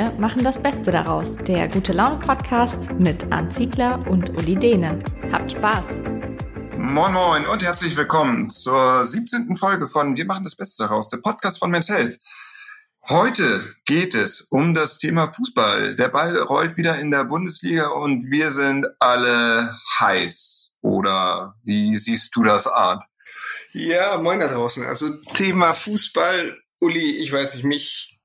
Wir machen das Beste daraus. Der Gute Laune Podcast mit Arndt Ziegler und Uli Dehne. Habt Spaß! Moin Moin und herzlich willkommen zur 17. Folge von Wir machen das Beste daraus, der Podcast von Men's Health. Heute geht es um das Thema Fußball. Der Ball rollt wieder in der Bundesliga und wir sind alle heiß. Oder wie siehst du das, Art? Ja, moin da draußen. Also Thema Fußball, Uli, ich weiß nicht, mich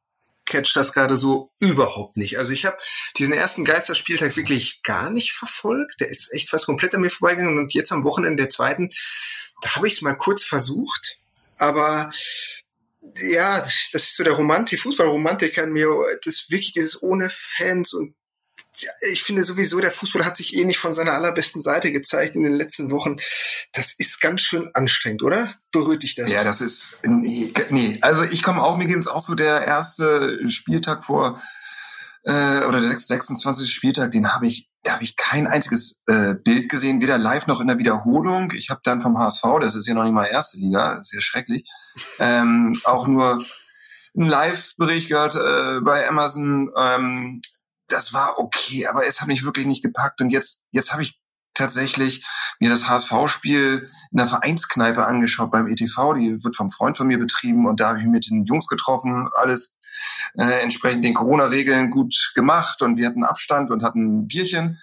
catcht das gerade so überhaupt nicht. Also ich habe diesen ersten Geisterspieltag wirklich gar nicht verfolgt. Der ist echt fast komplett an mir vorbeigegangen. Und jetzt am Wochenende der zweiten, da habe ich es mal kurz versucht. Aber ja, das ist so der Romantik, Fußballromantik an mir. Das wirklich dieses ohne Fans und ich finde sowieso, der Fußball hat sich eh nicht von seiner allerbesten Seite gezeigt in den letzten Wochen. Das ist ganz schön anstrengend, oder? Berührt dich das? Ja, das ist, nee, nee. Also ich komme auch, mir geht es auch so der erste Spieltag vor, äh, oder der 26. Spieltag, den habe ich, da habe ich kein einziges äh, Bild gesehen, weder live noch in der Wiederholung. Ich habe dann vom HSV, das ist ja noch nicht mal erste Liga, ist ja schrecklich, ähm, auch nur einen Live-Bericht gehört äh, bei Amazon. Ähm, das war okay, aber es hat mich wirklich nicht gepackt. Und jetzt, jetzt habe ich tatsächlich mir das HSV-Spiel in der Vereinskneipe angeschaut beim ETV. Die wird vom Freund von mir betrieben und da habe ich mit den Jungs getroffen, alles äh, entsprechend den Corona-Regeln gut gemacht und wir hatten Abstand und hatten ein Bierchen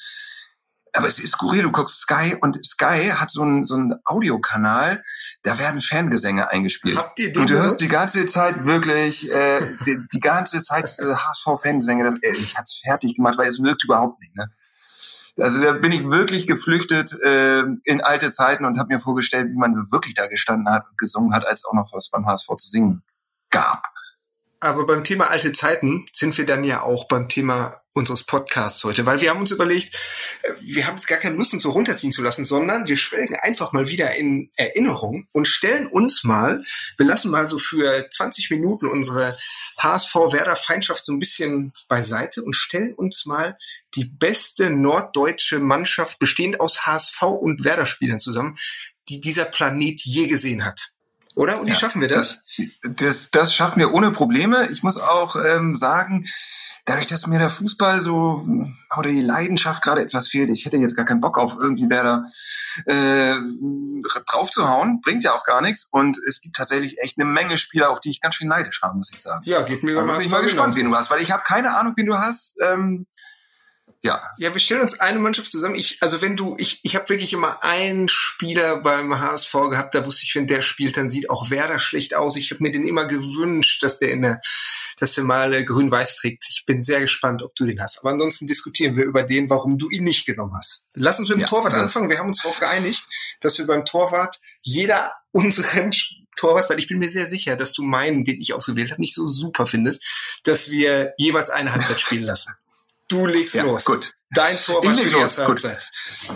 aber es ist skurril, du guckst Sky und Sky hat so einen so einen Audiokanal, da werden Fangesänge eingespielt. Habt ihr und du hörst die ganze Zeit wirklich, äh, die, die ganze Zeit HSV-Fangesänge, das, äh, ich hat's fertig gemacht, weil es wirkt überhaupt nicht. Ne? Also da bin ich wirklich geflüchtet äh, in alte Zeiten und habe mir vorgestellt, wie man wirklich da gestanden hat und gesungen hat, als auch noch was beim HSV zu singen gab. Aber beim Thema alte Zeiten sind wir dann ja auch beim Thema unseres Podcasts heute, weil wir haben uns überlegt, äh, wir haben jetzt gar keine Lust, uns so runterziehen zu lassen, sondern wir schwelgen einfach mal wieder in Erinnerung und stellen uns mal, wir lassen mal so für 20 Minuten unsere HSV-Werder-Feindschaft so ein bisschen beiseite und stellen uns mal die beste norddeutsche Mannschaft bestehend aus HSV und Werder-Spielern zusammen, die dieser Planet je gesehen hat. Oder? Und wie ja, schaffen wir das? das? das? Das schaffen wir ohne Probleme. Ich muss auch ähm, sagen, dadurch, dass mir der Fußball so oder die Leidenschaft gerade etwas fehlt, ich hätte jetzt gar keinen Bock auf irgendwie wer da äh, draufzuhauen, bringt ja auch gar nichts. Und es gibt tatsächlich echt eine Menge Spieler, auf die ich ganz schön neidisch war, muss ich sagen. Ja, geht mir mal. bin ich mal gespannt, wen du hast, weil ich habe keine Ahnung, wen du hast. Ähm, ja. Ja, wir stellen uns eine Mannschaft zusammen. Ich, also wenn du, ich, ich habe wirklich immer einen Spieler beim HSV gehabt, da wusste ich, wenn der spielt, dann sieht auch Werder schlecht aus. Ich habe mir den immer gewünscht, dass der in der, dass der mal grün-weiß trägt. Ich bin sehr gespannt, ob du den hast. Aber ansonsten diskutieren wir über den, warum du ihn nicht genommen hast. Lass uns mit dem ja, Torwart anfangen. Wir haben uns darauf geeinigt, dass wir beim Torwart jeder unseren Torwart, weil ich bin mir sehr sicher, dass du meinen, den ich ausgewählt habe, nicht so super findest, dass wir jeweils eine Halbzeit spielen lassen. Du legst ja, los. Gut. Dein Tor ich leg los. Gut.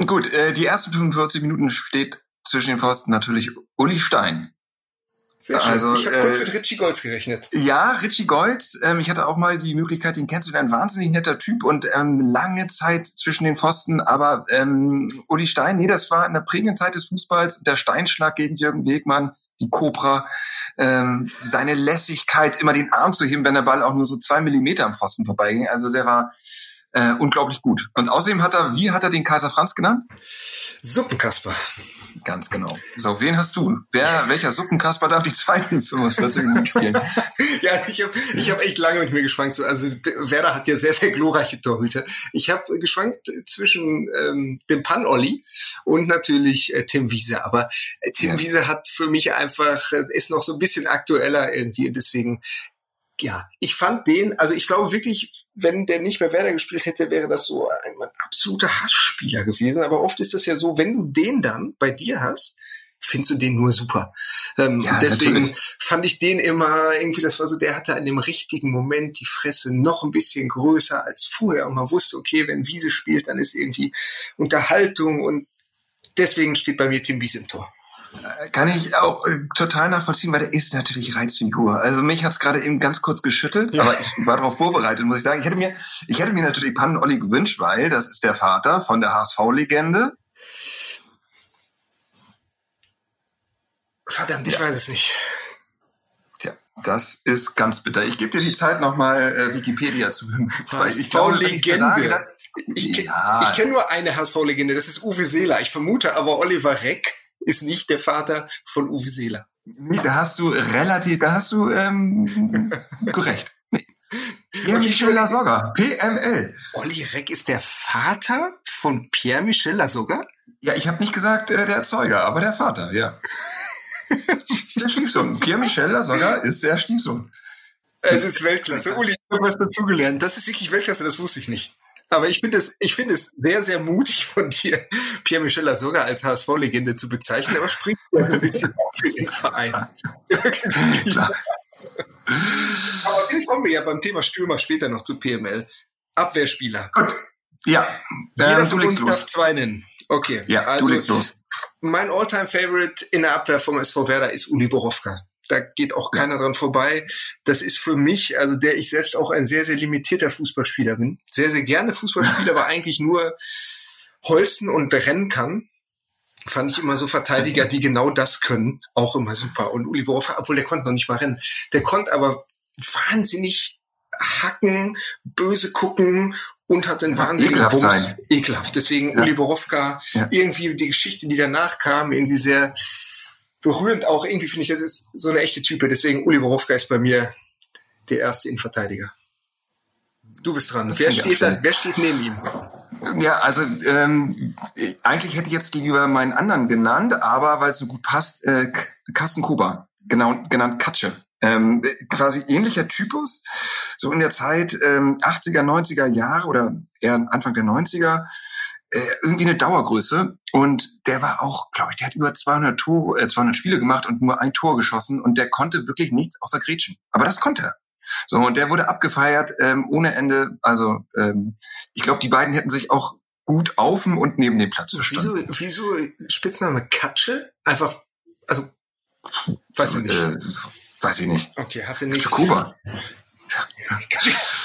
Gut, äh, die ersten 45 Minuten steht zwischen den Pfosten natürlich Uli Stein. Sehr schön. Also, ich habe äh, mit Richie Golds gerechnet. Ja, Richie Golds. Ähm, ich hatte auch mal die Möglichkeit, kennst du, ein wahnsinnig netter Typ und ähm, lange Zeit zwischen den Pfosten. Aber ähm, Uli Stein, nee, das war in der prägenden Zeit des Fußballs. Der Steinschlag gegen Jürgen Wegmann, die Cobra, ähm, seine Lässigkeit, immer den Arm zu heben, wenn der Ball auch nur so zwei Millimeter am Pfosten vorbeiging. Also der war äh, unglaublich gut. Und außerdem hat er, wie hat er den Kaiser Franz genannt? Suppenkasper. Ganz genau. So, wen hast du? Wer, welcher Suppenkasper darf die zweiten 45 Minuten spielen? ja, ich habe ich hab echt lange mit mir geschwankt. Also Werder hat ja sehr, sehr glorreiche Torhüter. Ich habe geschwankt zwischen ähm, dem Pan-Olli und natürlich äh, Tim Wiese. Aber äh, Tim ja. Wiese hat für mich einfach, äh, ist noch so ein bisschen aktueller irgendwie. Und deswegen ja, ich fand den, also ich glaube wirklich, wenn der nicht bei Werder gespielt hätte, wäre das so ein, ein, absoluter Hassspieler gewesen. Aber oft ist das ja so, wenn du den dann bei dir hast, findest du den nur super. Ähm, ja, deswegen natürlich. fand ich den immer irgendwie, das war so, der hatte an dem richtigen Moment die Fresse noch ein bisschen größer als vorher und man wusste, okay, wenn Wiese spielt, dann ist irgendwie Unterhaltung und deswegen steht bei mir Tim Wiese im Tor. Kann ich auch äh, total nachvollziehen, weil der ist natürlich Reizfigur. Also mich hat's gerade eben ganz kurz geschüttelt, ja. aber ich war darauf vorbereitet, muss ich sagen. Ich hätte mir, ich hätte mir natürlich Pannen Olli gewünscht, weil das ist der Vater von der HSV-Legende. Verdammt, ich ja. weiß es nicht. Tja, Das ist ganz bitter. Ich gebe dir die Zeit, nochmal äh, Wikipedia zu weil ich glaube, so sage, dann, ich, ja. ich kenne nur eine HSV-Legende, das ist Uwe Seeler. Ich vermute aber, Oliver Reck ist nicht der Vater von Uwe Seeler. Da hast du relativ, da hast du ähm, gerecht. Pierre-Michel Lasogga, PML. Olli Reck ist der Vater von Pierre-Michel Lasogga? Ja, ich habe nicht gesagt äh, der Erzeuger, aber der Vater, ja. der Stiefsohn. Pierre-Michel Lasogga ist der Stiefsohn. Es ist Weltklasse. Uli, ich habe was dazugelernt. Das ist wirklich Weltklasse, das wusste ich nicht. Aber ich finde es, ich finde es sehr, sehr mutig von dir, Pierre Michel sogar als HSV-Legende zu bezeichnen, aber spricht ja ein bisschen für den Verein. aber vielleicht kommen wir ja beim Thema Stürmer später noch zu PML. Abwehrspieler. Gut. Ja. Jeder ähm, von uns los. darf zwei nennen. Okay. Ja, also, du legst los. Mein Alltime favorite in der Abwehr vom SV Werder ist Uli Borowka da geht auch keiner dran vorbei. Das ist für mich, also der ich selbst auch ein sehr, sehr limitierter Fußballspieler bin. Sehr, sehr gerne Fußballspieler, aber eigentlich nur holzen und rennen kann. Fand ich immer so Verteidiger, die genau das können, auch immer super. Und Uli Boroffa, obwohl der konnte noch nicht mal rennen, der konnte aber wahnsinnig hacken, böse gucken und hat den wahnsinnigen Ekelhaft Bums. Sein. Ekelhaft. Deswegen ja. Uli Borowka, ja. irgendwie die Geschichte, die danach kam, irgendwie sehr berührend auch. Irgendwie finde ich, das ist so eine echte Type. Deswegen Uli Borowka ist bei mir der erste Innenverteidiger. Du bist dran. wer steht, da, wer steht neben ihm? Ja, also ähm, eigentlich hätte ich jetzt lieber meinen anderen genannt, aber weil es so gut passt, äh, Carsten Kuba, genau, genannt Katsche. Ähm, quasi ähnlicher Typus, so in der Zeit ähm, 80er, 90er Jahre oder eher Anfang der 90er, äh, irgendwie eine Dauergröße und der war auch, glaube ich, der hat über 200, Tor, äh, 200 Spiele gemacht und nur ein Tor geschossen und der konnte wirklich nichts außer Gretchen. Aber das konnte er. So, und der wurde abgefeiert ähm, ohne Ende. Also ähm, ich glaube, die beiden hätten sich auch gut auf und neben dem Platz verstanden. Wieso, wieso Spitzname Katsche? Einfach, also, weiß ich nicht. Äh, weiß ich nicht. Okay, hatte nichts. Kuba.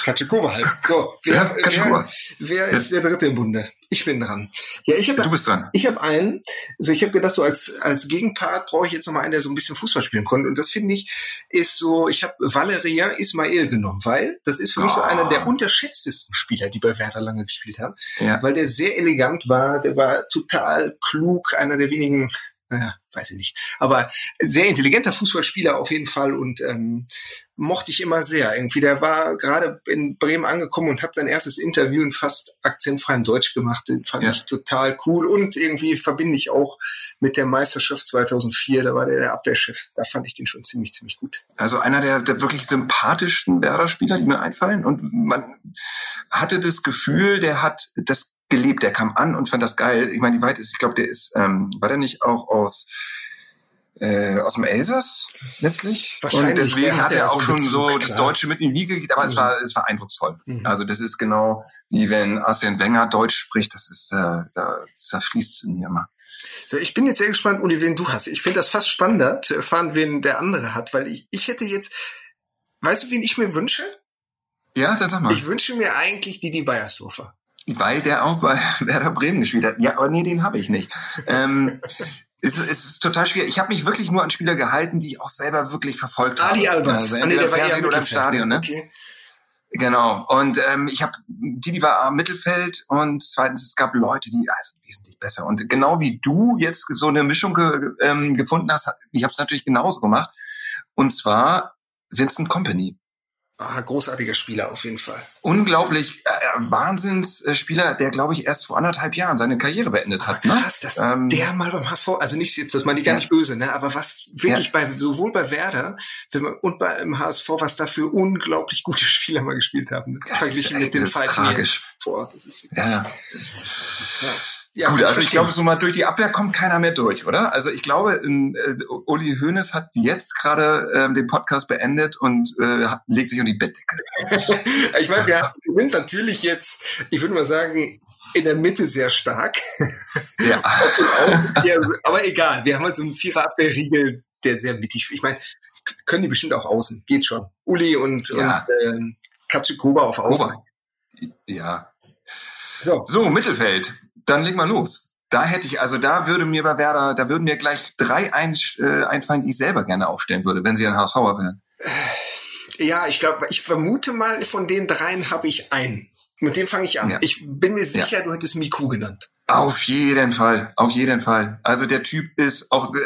Katschikova halt. So, wer, ja, wer, wer ist der dritte im Bunde? Ich bin dran. Ja, ich habe. Du bist dran. Ich habe einen. Also ich habe gedacht, so als als Gegenpart brauche ich jetzt noch mal einen, der so ein bisschen Fußball spielen konnte. Und das finde ich ist so. Ich habe Valeria Ismail genommen, weil das ist für mich so einer der oh. unterschätztesten Spieler, die bei Werder lange gespielt haben, ja. weil der sehr elegant war. Der war total klug, einer der wenigen naja, weiß ich nicht. Aber sehr intelligenter Fußballspieler auf jeden Fall und ähm, mochte ich immer sehr. Irgendwie, der war gerade in Bremen angekommen und hat sein erstes Interview in fast akzentfreiem Deutsch gemacht. Den fand ja. ich total cool und irgendwie verbinde ich auch mit der Meisterschaft 2004. Da war der der Abwehrchef. Da fand ich den schon ziemlich, ziemlich gut. Also einer der, der wirklich sympathischsten Werder-Spieler, die mir einfallen. Und man hatte das Gefühl, der hat das gelebt. Der kam an und fand das geil. Ich meine, die weit ist, ich glaube, der ist, ähm, war der nicht auch aus äh, aus dem Elsass letztlich. Und deswegen hat er auch schon so klar. das Deutsche mit in die Wiege gelegt, aber mhm. es war es war eindrucksvoll. Mhm. Also das ist genau wie wenn Arsene Wenger Deutsch spricht, das ist äh, da zerfließt es in mir immer. So, ich bin jetzt sehr gespannt, Uli, wen du hast. Ich finde das fast spannender zu erfahren, wen der andere hat, weil ich, ich hätte jetzt, weißt du, wen ich mir wünsche? Ja, dann sag mal. Ich wünsche mir eigentlich Didi Beiersdorfer. Weil der auch bei Werder Bremen gespielt hat. Ja, aber nee, den habe ich nicht. ähm, es, es ist total schwer. Ich habe mich wirklich nur an Spieler gehalten, die ich auch selber wirklich verfolgt habe. Ali Albert. Also ah, entweder Fernsehen oder im Stadion. Ne? Okay. Genau. Und ähm, ich habe, Didi war am Mittelfeld und zweitens, es gab Leute, die also wesentlich besser. Und genau wie du jetzt so eine Mischung ge, ähm, gefunden hast, ich habe es natürlich genauso gemacht. Und zwar Vincent Company. Ah, großartiger Spieler auf jeden Fall. Unglaublich, äh, Wahnsinnsspieler, der glaube ich erst vor anderthalb Jahren seine Karriere beendet hat. Ne? Krass, dass ähm, der mal beim HSV, also nicht jetzt, das meine ich gar ja. nicht böse, ne, aber was wirklich ja. bei sowohl bei Werder und beim HSV, was da für unglaublich gute Spieler mal gespielt haben, ja, verglichen ist, mit den Falken. Tragisch. Boah, das ist ja. ja. Ja, Gut, also ich glaube, so mal durch die Abwehr kommt keiner mehr durch, oder? Also ich glaube, in, äh, Uli Hoeneß hat jetzt gerade äh, den Podcast beendet und äh, legt sich um die Bettdecke. ich meine, wir sind natürlich jetzt, ich würde mal sagen, in der Mitte sehr stark. Ja. aber egal, wir haben halt so einen Vierer-Abwehrriegel, der sehr mittig. Ich meine, können die bestimmt auch außen, geht schon. Uli und, ja. und äh, Katschikoba auf Außen. Koba. Ja. So. so, Mittelfeld dann leg mal los. Da hätte ich, also da würde mir bei Werder, da würden mir gleich drei ein, äh, einfallen, die ich selber gerne aufstellen würde, wenn sie ein HSVer wären. Ja, ich glaube, ich vermute mal, von den dreien habe ich einen. Mit dem fange ich an. Ja. Ich bin mir sicher, ja. du hättest Miku genannt. Auf jeden Fall, auf jeden Fall. Also der Typ ist auch äh,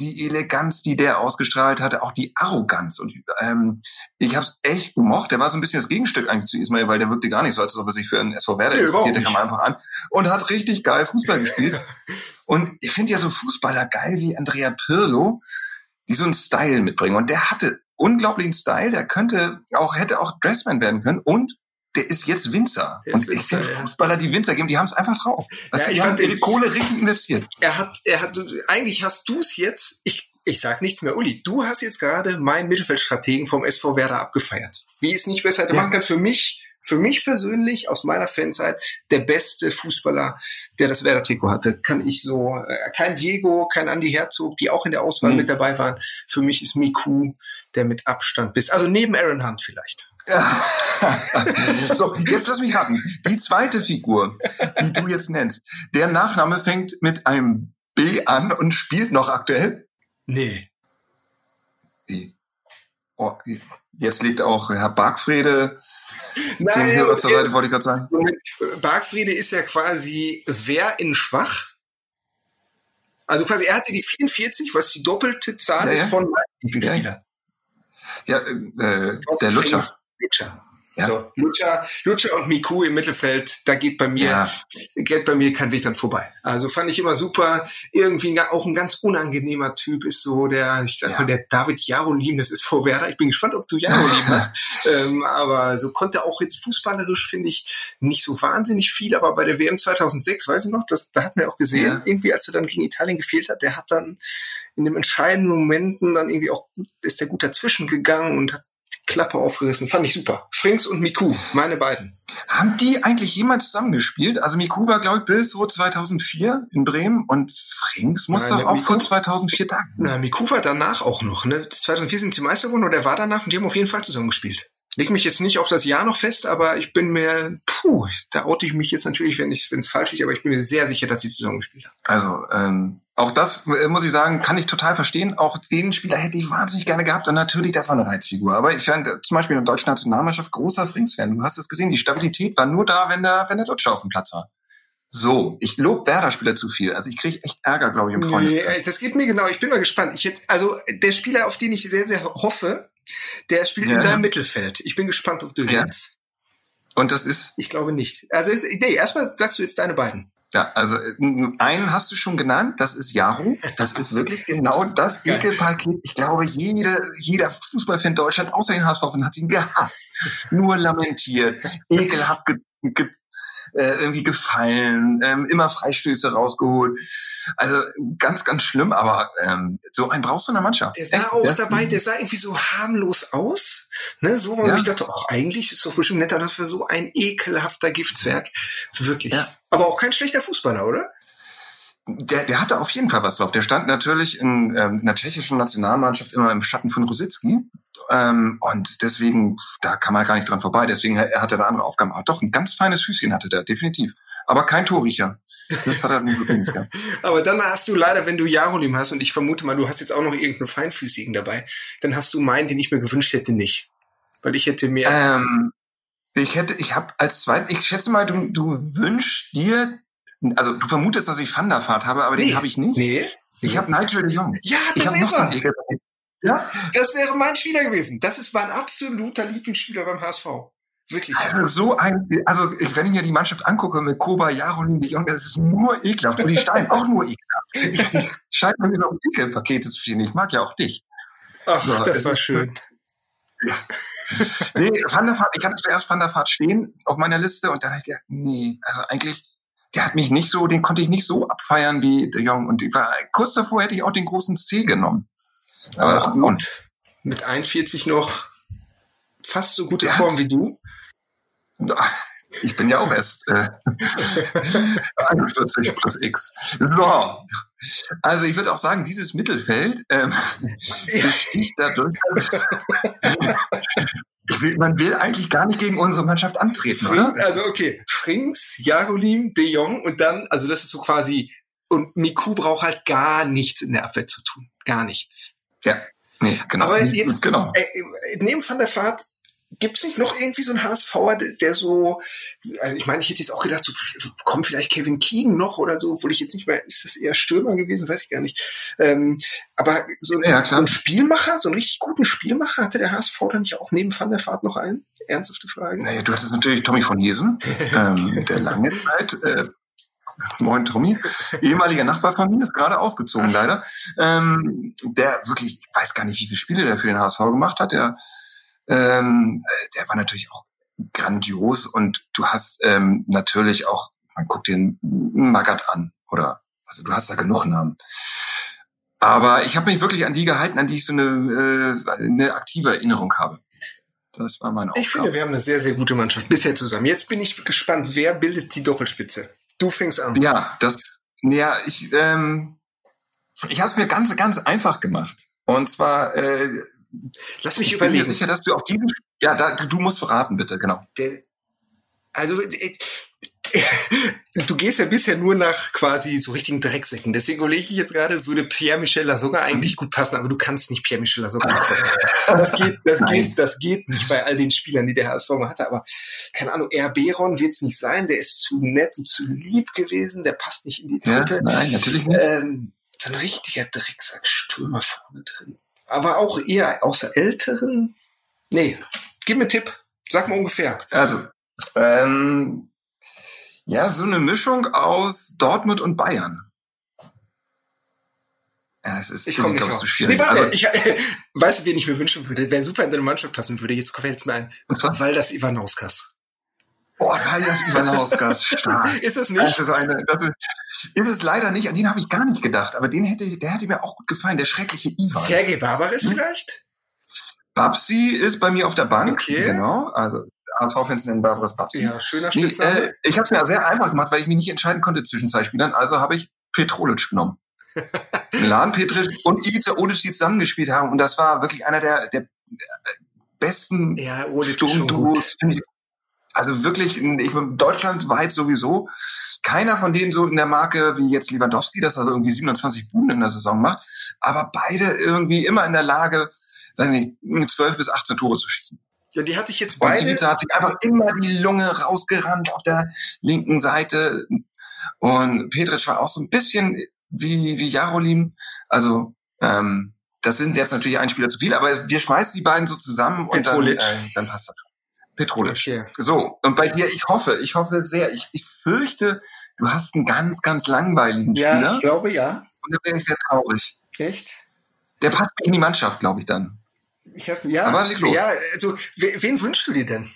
die Eleganz, die der ausgestrahlt hatte, auch die Arroganz. Und ähm, ich habe es echt gemocht. Der war so ein bisschen das Gegenstück eigentlich zu Ismail, weil der wirkte gar nicht so, als ob er sich für einen SV Werder nee, interessiert. Der kam einfach an und hat richtig geil Fußball gespielt. und ich finde ja so Fußballer geil wie Andrea Pirlo, die so einen Style mitbringen. Und der hatte unglaublichen Style. Der könnte auch hätte auch Dressman werden können und der ist jetzt Winzer. Ist und Winzer, ich finde ja. Fußballer, die Winzer geben, die haben es einfach drauf. ja, die haben ihre Kohle richtig investiert. Er hat, er hat, eigentlich hast du es jetzt, ich, ich sag nichts mehr, Uli, du hast jetzt gerade meinen Mittelfeldstrategen vom SV Werder abgefeiert. Wie es nicht besser hätte ja. machen kann. Für mich, für mich persönlich, aus meiner Fanzeit, der beste Fußballer, der das Werder-Trikot hatte. Kann ich so, äh, kein Diego, kein Andy Herzog, die auch in der Auswahl mhm. mit dabei waren. Für mich ist Miku der mit Abstand bis, also neben Aaron Hunt vielleicht. so, jetzt lass mich raten. Die zweite Figur, die du jetzt nennst, der Nachname fängt mit einem B an und spielt noch aktuell? Nee. Wie? Oh, jetzt liegt auch Herr Bargfrede Nein, den Hörer zur Seite, wollte ich gerade sagen. Bargfriede ist ja quasi wer in schwach. Also quasi, er hatte die 44, was die doppelte Zahl ja, ist ja. von Spieler. Ja, äh, der Lutscher. Lutscher. Ja. So, Lucha, Lucha und Miku im Mittelfeld, da geht bei mir, ja. geht bei mir kein Weg dann vorbei. Also fand ich immer super. Irgendwie auch ein ganz unangenehmer Typ ist so der, ich sag ja. mal, der David Jarolim, das ist vor Werder. Ich bin gespannt, ob du Jarolim hast. ähm, aber so konnte auch jetzt fußballerisch, finde ich, nicht so wahnsinnig viel. Aber bei der WM 2006, weiß ich noch, das, da hat man auch gesehen, ja. irgendwie, als er dann gegen Italien gefehlt hat, der hat dann in den entscheidenden Momenten dann irgendwie auch, ist der gut dazwischen gegangen und hat Klappe aufgerissen. Fand ich super. Frings und Miku, meine beiden. Haben die eigentlich jemals zusammengespielt? Also Miku war, glaube ich, bis so 2004 in Bremen und Frings muss Nein, doch auch Miku, vor 2004 da. Na, Miku war danach auch noch. Ne? 2004 sind sie Meister geworden oder er war danach und die haben auf jeden Fall zusammengespielt. Leg mich jetzt nicht auf das Jahr noch fest, aber ich bin mir, puh, da oute ich mich jetzt natürlich, wenn es falsch ist, aber ich bin mir sehr sicher, dass sie zusammengespielt haben. Also, ähm, auch das äh, muss ich sagen, kann ich total verstehen. Auch den Spieler hätte ich wahnsinnig gerne gehabt und natürlich, das war eine Reizfigur. Aber ich fand zum Beispiel in der deutschen Nationalmannschaft großer Frings-Fan. Du hast es gesehen, die Stabilität war nur da, wenn der, wenn der Lutscher auf dem Platz war. So, ich lob Werder-Spieler zu viel. Also ich kriege echt Ärger, glaube ich, im Freundeskreis. Nee, das geht mir genau. Ich bin mal gespannt. Ich hätte, also der Spieler, auf den ich sehr, sehr hoffe, der spielt ja. in deinem Mittelfeld. Ich bin gespannt, ob du ja. Lernst. Und das ist? Ich glaube nicht. Also nee, erstmal sagst du jetzt deine beiden. Ja, also einen hast du schon genannt, das ist Yahoo. Das ist wirklich genau das Ekelpaket. Ich glaube, jede, jeder Fußballfan Deutschland, außer den HSV, hat ihn gehasst. Nur lamentiert, ekelhaft ge, äh, irgendwie gefallen, ähm, immer Freistöße rausgeholt. Also ganz, ganz schlimm, aber ähm, so einen brauchst du in der Mannschaft. Der sah Echt? auch der dabei, der sah irgendwie so harmlos aus. Ne, so, wo ja. ich dachte, ach, eigentlich ist doch bestimmt netter, das war so ein ekelhafter Giftzwerg. Wirklich. Ja. Aber auch kein schlechter Fußballer, oder? der, der hatte auf jeden Fall was drauf. Der stand natürlich in, ähm, in der tschechischen Nationalmannschaft immer im Schatten von Rosicki. Ähm, und deswegen, da kann man gar nicht dran vorbei. Deswegen er hatte da andere Aufgaben. Aber doch, ein ganz feines Füßchen hatte der, definitiv. Aber kein Torriecher. Das hat er nicht wirklich nicht Aber dann hast du leider, wenn du Jarolim hast, und ich vermute mal, du hast jetzt auch noch irgendeinen Feinfüßigen dabei, dann hast du meinen, den ich mir gewünscht hätte, nicht. Weil ich hätte mehr. Ähm, ich hätte, ich habe als zweiten, ich schätze mal, du, du wünschst dir also du vermutest, dass ich Van der Vaart habe, aber nee. den habe ich nicht. Nee. Ich habe Nigel de Jong. Ja, das ich ist er. Ja? Das wäre mein Spieler gewesen. Das ist mein absoluter Lieblingsspieler beim HSV. Wirklich. Also so ein, also ich, wenn ich mir die Mannschaft angucke mit Koba, Jarolin, de Jong, das ist nur ekelhaft. Und die Stein auch nur ekelhaft. Ich, scheint mir so Ekelpakete zu stehen. Ich mag ja auch dich. Ach, so, das war schön. Ja. nee, Van der Vaart, ich hatte zuerst Van der Vaart stehen auf meiner Liste und dann habe ich gedacht, nee, also eigentlich der hat mich nicht so, den konnte ich nicht so abfeiern wie De Jong. Und ich war, kurz davor hätte ich auch den großen C genommen. Aber Ach, gut. Mit 41 noch fast so gute Form wie du. Ich bin ja auch erst äh, 41 plus X. So. Also ich würde auch sagen, dieses Mittelfeld ähm, besticht dadurch, will, man will eigentlich gar nicht gegen unsere Mannschaft antreten, oder? Also okay, Frings, Jarolim, De Jong und dann, also das ist so quasi, und Miku braucht halt gar nichts in der Abwehr zu tun. Gar nichts. Ja. Nee, genau. Aber jetzt, genau. Äh, neben Van der Vaart Gibt es nicht noch irgendwie so einen HSVer, der so, also ich meine, ich hätte jetzt auch gedacht, so, kommt vielleicht Kevin Keegan noch oder so, obwohl ich jetzt nicht mehr, ist das eher Stürmer gewesen, weiß ich gar nicht. Ähm, aber so, ja, so ein Spielmacher, so einen richtig guten Spielmacher, hatte der HSV dann nicht auch neben Van der Fahrt noch einen? Ernsthafte Frage. Naja, du hattest natürlich Tommy von Jesen, ähm, der lange Zeit, äh, Moin Tommy, ehemaliger Nachbar von mir, ist gerade ausgezogen leider. Ähm, der wirklich, ich weiß gar nicht, wie viele Spiele der für den HSV gemacht hat. Der ähm, der war natürlich auch grandios und du hast ähm, natürlich auch, man guckt den Magath an oder also du hast da genug Namen. Aber ich habe mich wirklich an die gehalten, an die ich so eine, äh, eine aktive Erinnerung habe. Das war mein Aufgabe. Ich finde, wir haben eine sehr, sehr gute Mannschaft bisher zusammen. Jetzt bin ich gespannt, wer bildet die Doppelspitze? Du fängst an. Ja, das, ja, ich, ähm, ich habe es mir ganz, ganz einfach gemacht. Und zwar äh, Lass mich ich überlegen. Ich bin mir sicher, dass du auf diesen, ja, da, du musst verraten, bitte, genau. Der, also, äh, du gehst ja bisher nur nach quasi so richtigen Drecksäcken. Deswegen überlege ich jetzt gerade, würde Pierre-Michel Lasogga eigentlich gut passen, aber du kannst nicht Pierre-Michel Lasogga Das geht, das geht, das geht nicht bei all den Spielern, die der HSV mal hatte. Aber keine Ahnung, R. Beron wird es nicht sein. Der ist zu nett und zu lieb gewesen. Der passt nicht in die Truppe. Ja, nein, natürlich nicht. Ähm, so ein richtiger Drecksack-Stürmer vorne drin aber auch eher außer Älteren? Nee, gib mir einen Tipp. Sag mal ungefähr. Also, ähm, ja, so eine Mischung aus Dortmund und Bayern. Ja, es ist, ich komme nicht zu schwierig. Nee, warte, also, ich äh, weiß, wen ich mir wünschen würde, wer super in deine Mannschaft passen würde. Jetzt fällt es mir ein. Und zwar? Weil das Ivanauskas. Boah, Kaljas Ivanauskas, stark. ist es nicht? Das ist, eine, das ist, es leider nicht. An den habe ich gar nicht gedacht. Aber den hätte, der hätte mir auch gut gefallen. Der schreckliche Ivan. Sergei Barbaris hm? vielleicht? Babsi ist bei mir auf der Bank. Okay. Genau. Also HSV-Fans nennen Barbaris Babsi. Ja, schöner nee, äh, Ich habe es mir sehr einfach gemacht, weil ich mich nicht entscheiden konnte zwischen zwei Spielern. Also habe ich Petrolic genommen. Milan Petric und Ivica Olic, die zusammengespielt haben. Und das war wirklich einer der, der besten ja, Sturmduos, finde ich also wirklich, ich, deutschlandweit sowieso. Keiner von denen so in der Marke wie jetzt Lewandowski, dass er so irgendwie 27 Buden in der Saison macht. Aber beide irgendwie immer in der Lage, weiß nicht, mit 12 bis 18 Tore zu schießen. Ja, die hatte ich jetzt beide. Und Ivica hat sich einfach immer die Lunge rausgerannt auf der linken Seite. Und Petric war auch so ein bisschen wie, wie Jarolim. Also, ähm, das sind jetzt natürlich ein Spieler zu viel, aber wir schmeißen die beiden so zusammen und dann, äh, dann passt das. Petrolic. Okay. So, und bei dir, ich hoffe, ich hoffe sehr, ich, ich fürchte, du hast einen ganz, ganz langweiligen Spieler. Ja, ich glaube ja. Und da wäre ich sehr traurig. Echt? Der passt in die Mannschaft, glaube ich dann. Ich hab, ja, Aber leg los. Ja, also, wen wünschst du dir denn?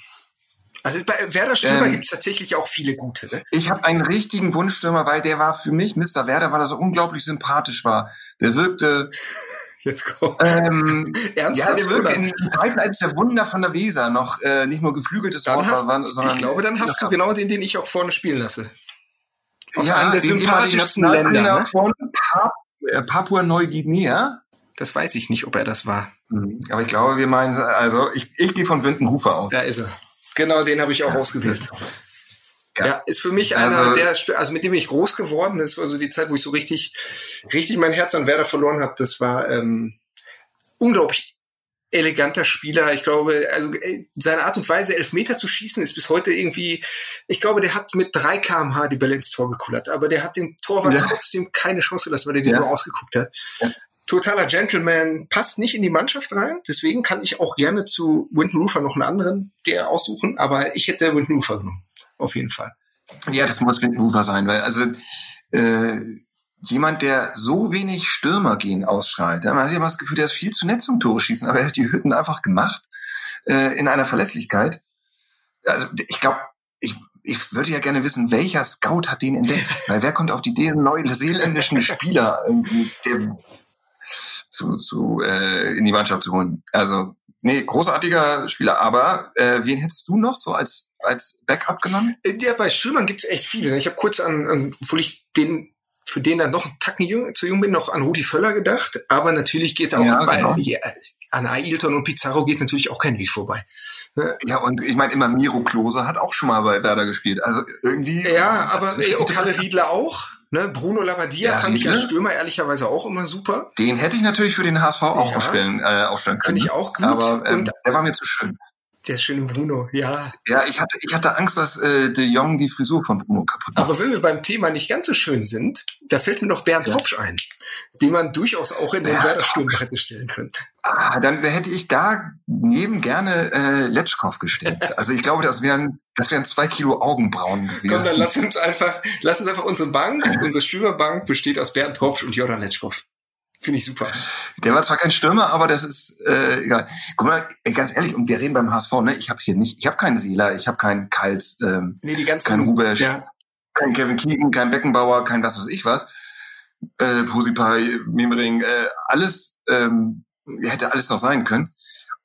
Also bei Werder Stürmer ähm, gibt es tatsächlich auch viele gute. Ne? Ich habe einen richtigen Wunschstürmer, weil der war für mich, Mr. Werder, weil er so unglaublich sympathisch war. Der wirkte Jetzt kommt. Ähm, ja, der wirkt in diesen Zeiten, als der Wunder von der Weser noch äh, nicht nur geflügeltes Wort war, sondern. Ich glaube, dann hast du genau den, den ich auch vorne spielen lasse. Aus ja, einem der sympathischsten Länder. Ne? Von äh, Papua Neuguinea. Das weiß ich nicht, ob er das war. Mhm. Aber ich glaube, wir meinen, also ich, ich gehe von Windenhufer aus. Da ist er. Genau, den habe ich auch ja, ausgewählt. Ja. ja. ist für mich einer, also, der, also mit dem ich groß geworden. Das war so die Zeit, wo ich so richtig, richtig mein Herz an Werder verloren habe. Das war ähm, unglaublich eleganter Spieler. Ich glaube, also äh, seine Art und Weise, Elfmeter zu schießen, ist bis heute irgendwie, ich glaube, der hat mit 3 kmh die ins Tor gekullert, aber der hat dem Torwart ja. trotzdem keine Chance gelassen, weil er die ja. so ausgeguckt hat. Totaler Gentleman, passt nicht in die Mannschaft rein, deswegen kann ich auch gerne zu Winton Roofer noch einen anderen der aussuchen, aber ich hätte Winton Roofer genommen auf jeden Fall. Ja, das muss Windmover sein, weil also äh, jemand, der so wenig Stürmer gehen ausstrahlt, man hat ja immer das Gefühl, der ist viel zu nett zum Tore schießen, aber er hat die Hütten einfach gemacht äh, in einer Verlässlichkeit. Also ich glaube, ich, ich würde ja gerne wissen, welcher Scout hat den entdeckt? Weil wer kommt auf die Idee, einen neuseeländischen Spieler der, zu, zu äh, in die Mannschaft zu holen? Also nee, großartiger Spieler. Aber äh, wen hättest du noch so als als Backup genommen? Ja, bei Stürmern gibt es echt viele. Ich habe kurz an, an, obwohl ich den für den dann noch einen Tacken jung, zu jung bin, noch an Rudi Völler gedacht. Aber natürlich geht auch ja, bei, genau. ja, an Ailton und Pizarro geht natürlich auch kein Weg vorbei. Ne? Ja, und ich meine, immer Miro Klose hat auch schon mal bei Werder gespielt. Also irgendwie. Ja, aber Okale Riedler auch. Ne? Bruno Labbadia Ja, fand ich als. Stürmer ehrlicherweise auch immer super. Den hätte ich natürlich für den HSV auch Ja. aufstellen, äh, aufstellen können. Finde ich auch gut. Aber ähm, Und- der war mir zu schön. Der schöne Bruno, ja. Ja, ich hatte, ich hatte Angst, dass äh, De Jong die Frisur von Bruno kaputt macht. Aber wenn wir beim Thema nicht ganz so schön sind, da fällt mir noch Bernd Ja. Hopsch ein, den man durchaus auch in den Werder-Sturm hätte stellen können. Ah, dann hätte ich da neben gerne äh, Letschkow gestellt. Also ich glaube, das wären, das wären zwei Kilo Augenbrauen gewesen. Komm, dann lass uns einfach, lass uns einfach unsere Bank, unsere Stürmerbank besteht aus Bernd Hopsch und Jordan Letschkow. Finde ich super. Der war zwar kein Stürmer, aber das ist äh, egal. Guck mal, ganz ehrlich, und wir reden beim HSV, ne? Ich habe hier nicht, ich habe keinen Seeler, ich habe keinen Kals, ähm, Nee, die ganzen, kein Rubesch, ja, kein Kevin Keegan, kein Beckenbauer, kein was weiß ich was. Äh, Posipai, Memering, äh, alles ähm, hätte alles noch sein können.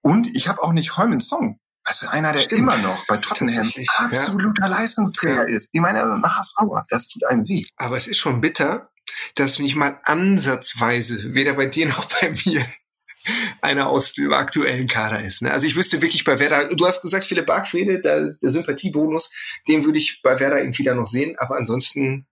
Und ich habe auch nicht Heumann Song. Weißt du, einer, der Stimmt. immer noch bei Tottenham Tatsächlich, ja. absoluter Leistungsträger ist. Ich meine, ein HSV, das tut einem weh. aber es ist schon bitter, dass nicht mal ansatzweise, weder bei dir noch bei mir, einer aus dem aktuellen Kader ist. Ne? Also ich wüsste wirklich bei Werder, du hast gesagt, Philipp Bargfrede, der, der Sympathiebonus, den würde ich bei Werder irgendwie da noch sehen, aber ansonsten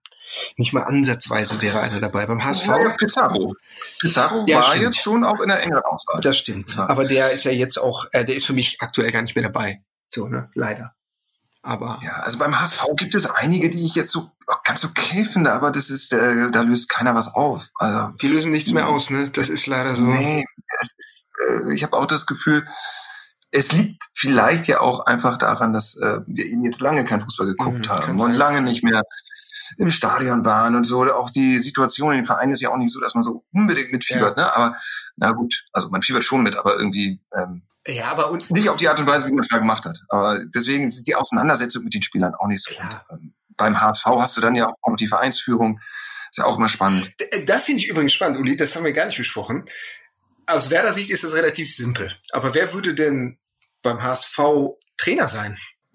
nicht mal ansatzweise wäre einer dabei. Beim HSV, Ja, Pizarro. Pizarro Ja, war stimmt. jetzt schon auch in der engeren Auswahl. das stimmt. Ja. Aber der ist ja jetzt auch, äh, der ist für mich aktuell gar nicht mehr dabei. So, ne? Leider. Aber Ja, also beim HSV gibt es einige, die ich jetzt so ganz okay finde, aber das ist, äh, da löst keiner was auf. Also, die lösen nichts mehr aus, ne? Das ist leider so. nee, ist, äh, ich habe auch das Gefühl, es liegt vielleicht ja auch einfach daran, dass äh, wir eben jetzt lange kein Fußball geguckt Mhm, haben sein. und lange nicht mehr im Stadion waren und so. Auch die Situation in den Vereinen ist ja auch nicht so, dass man so unbedingt mitfiebert, ne? Aber na gut, also man fiebert schon mit, aber irgendwie ähm, Ja, aber und nicht auf die Art und Weise, wie man es mal gemacht hat. Aber deswegen ist die Auseinandersetzung mit den Spielern auch nicht so. Klar. Und, ähm, beim HSV hast du dann ja auch noch die Vereinsführung. Ist ja auch immer spannend. D- Da finde ich übrigens spannend, Uli, das haben wir gar nicht besprochen. Aus Werder Sicht ist das relativ simpel. Aber wer würde denn beim HSV Trainer sein?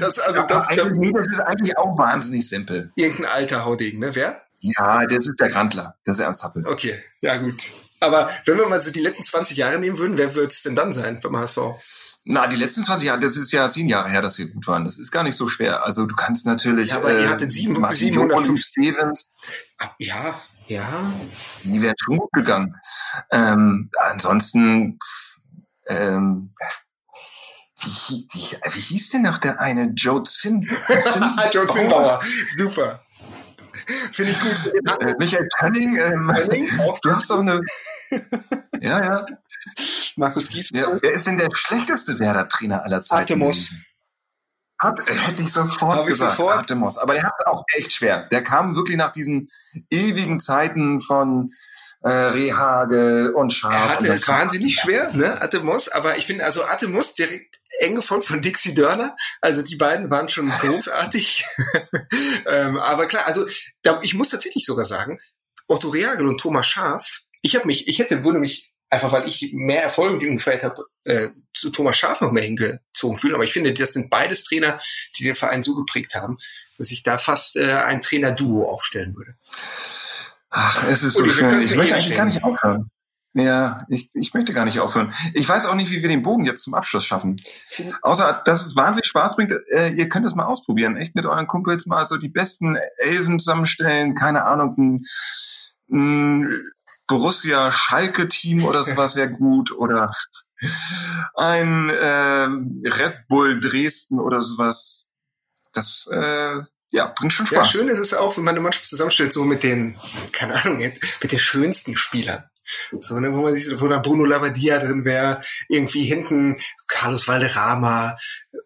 das, also, das ist ja nee, das ist eigentlich auch wahnsinnig simpel. irgendein alter Haudegen, ne? Wer? Ja, das ist der Grandler. Das ist Ernst Happel. Okay, ja gut. Aber wenn wir mal so die letzten 20 Jahre nehmen würden, wer wird es denn dann sein beim HSV? Na, die letzten 20 Jahre, das ist ja zehn Jahre her, dass wir gut waren. Das ist gar nicht so schwer. Also du kannst natürlich. Ja, aber ihr hattet sieben- Martin 705 Jung und Stevens, Ah, Ja, ja. die wären schon gut gegangen. Ähm, ansonsten, ähm, wie, wie, wie hieß denn noch der eine? Joe Zinn? Zinn Joe Zinnbauer, super. Finde ich gut. Äh, Michael Tönning, ähm, du hast doch eine. Ja, ja. Markus Gies. Wer, wer ist denn der schlechteste Werder-Trainer aller Zeiten? Gewesen? Hat, äh, hätte ich sofort Hab ich gesagt, sofort. Artemos. Aber der hat es auch echt schwer. Der kam wirklich nach diesen ewigen Zeiten von äh, Rehagel und Schaf. Er hatte es wahnsinnig schwer, ne, Atemos, aber ich finde, also Atemos direkt eng gefolgt von Dixie Dörner. Also die beiden waren schon großartig. ähm, aber klar, also da, ich muss tatsächlich sogar sagen, Otto Rehagel und Thomas Schaf, ich habe mich, ich hätte, würde mich einfach, weil ich mehr Erfolg mit ihm gefeiert habe, äh, zu Thomas Schaf noch mehr hingezogen fühlen. Aber ich finde, das sind beides Trainer, die den Verein so geprägt haben, dass ich da fast äh, ein Trainer-Duo aufstellen würde. Ach, es ist so Uli, wir schön. können Ich möchte ewig eigentlich gar nicht aufhören. Ja, ich, ich möchte gar nicht aufhören. Ich weiß auch nicht, wie wir den Bogen jetzt zum Abschluss schaffen. Außer, dass es wahnsinnig Spaß bringt. Äh, ihr könnt es mal ausprobieren. Echt mit euren Kumpels mal so die besten Elfen zusammenstellen. Keine Ahnung, ein, ein Borussia Schalke Team oder sowas wäre gut. Oder ein ähm, Red Bull Dresden oder sowas. Das äh, ja, bringt schon Ja, Spaß. schön ist es auch, wenn man eine Mannschaft zusammenstellt, so mit den, keine Ahnung, mit den schönsten Spielern. So, ne, wo man sich, wo da Bruno Labbadia drin wäre, irgendwie hinten Carlos Valderrama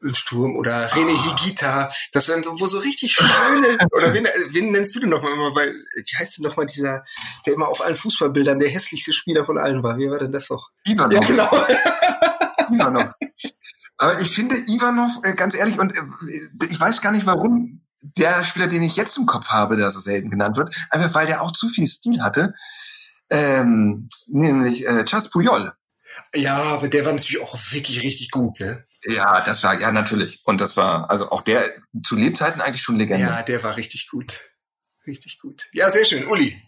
im Sturm oder René Higuita, das wären so, wo so richtig schöne, oder wen, wen nennst du denn nochmal immer bei, wie heißt denn nochmal dieser, der immer auf allen Fußballbildern der hässlichste Spieler von allen war, wie war denn das doch? Ivanov. Ja, genau. Ivanov. Aber ich finde Ivanov, äh, ganz ehrlich, und äh, ich weiß gar nicht, warum der Spieler, den ich jetzt im Kopf habe, der so selten genannt wird, einfach weil der auch zu viel Stil hatte. Ähm, nämlich äh, Chas Puyol. Ja, aber der war natürlich auch wirklich richtig gut, ne? Ja, das war, ja, natürlich. Und das war, also auch der zu Lebzeiten eigentlich schon Legende. Ja, der war richtig gut. Richtig gut. Ja, sehr schön. Uli,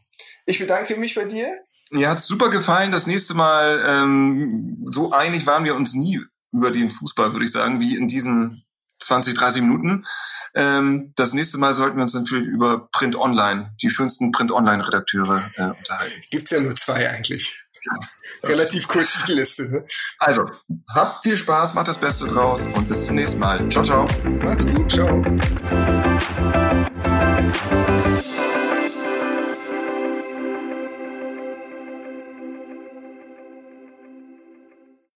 ich bedanke mich bei dir. Mir hat's super gefallen. Das nächste Mal, ähm, so einig waren wir uns nie über den Fußball, würde ich sagen, wie in diesen 20, 30 Minuten. Ähm, das nächste Mal sollten wir uns dann viel über Print Online, die schönsten Print Online-Redakteure äh, unterhalten. Gibt's ja nur zwei eigentlich. Ja, Relativ kurz die Liste. Ne? Also, habt viel Spaß, macht das Beste draus und bis zum nächsten Mal. Ciao, ciao. Macht's gut, ciao.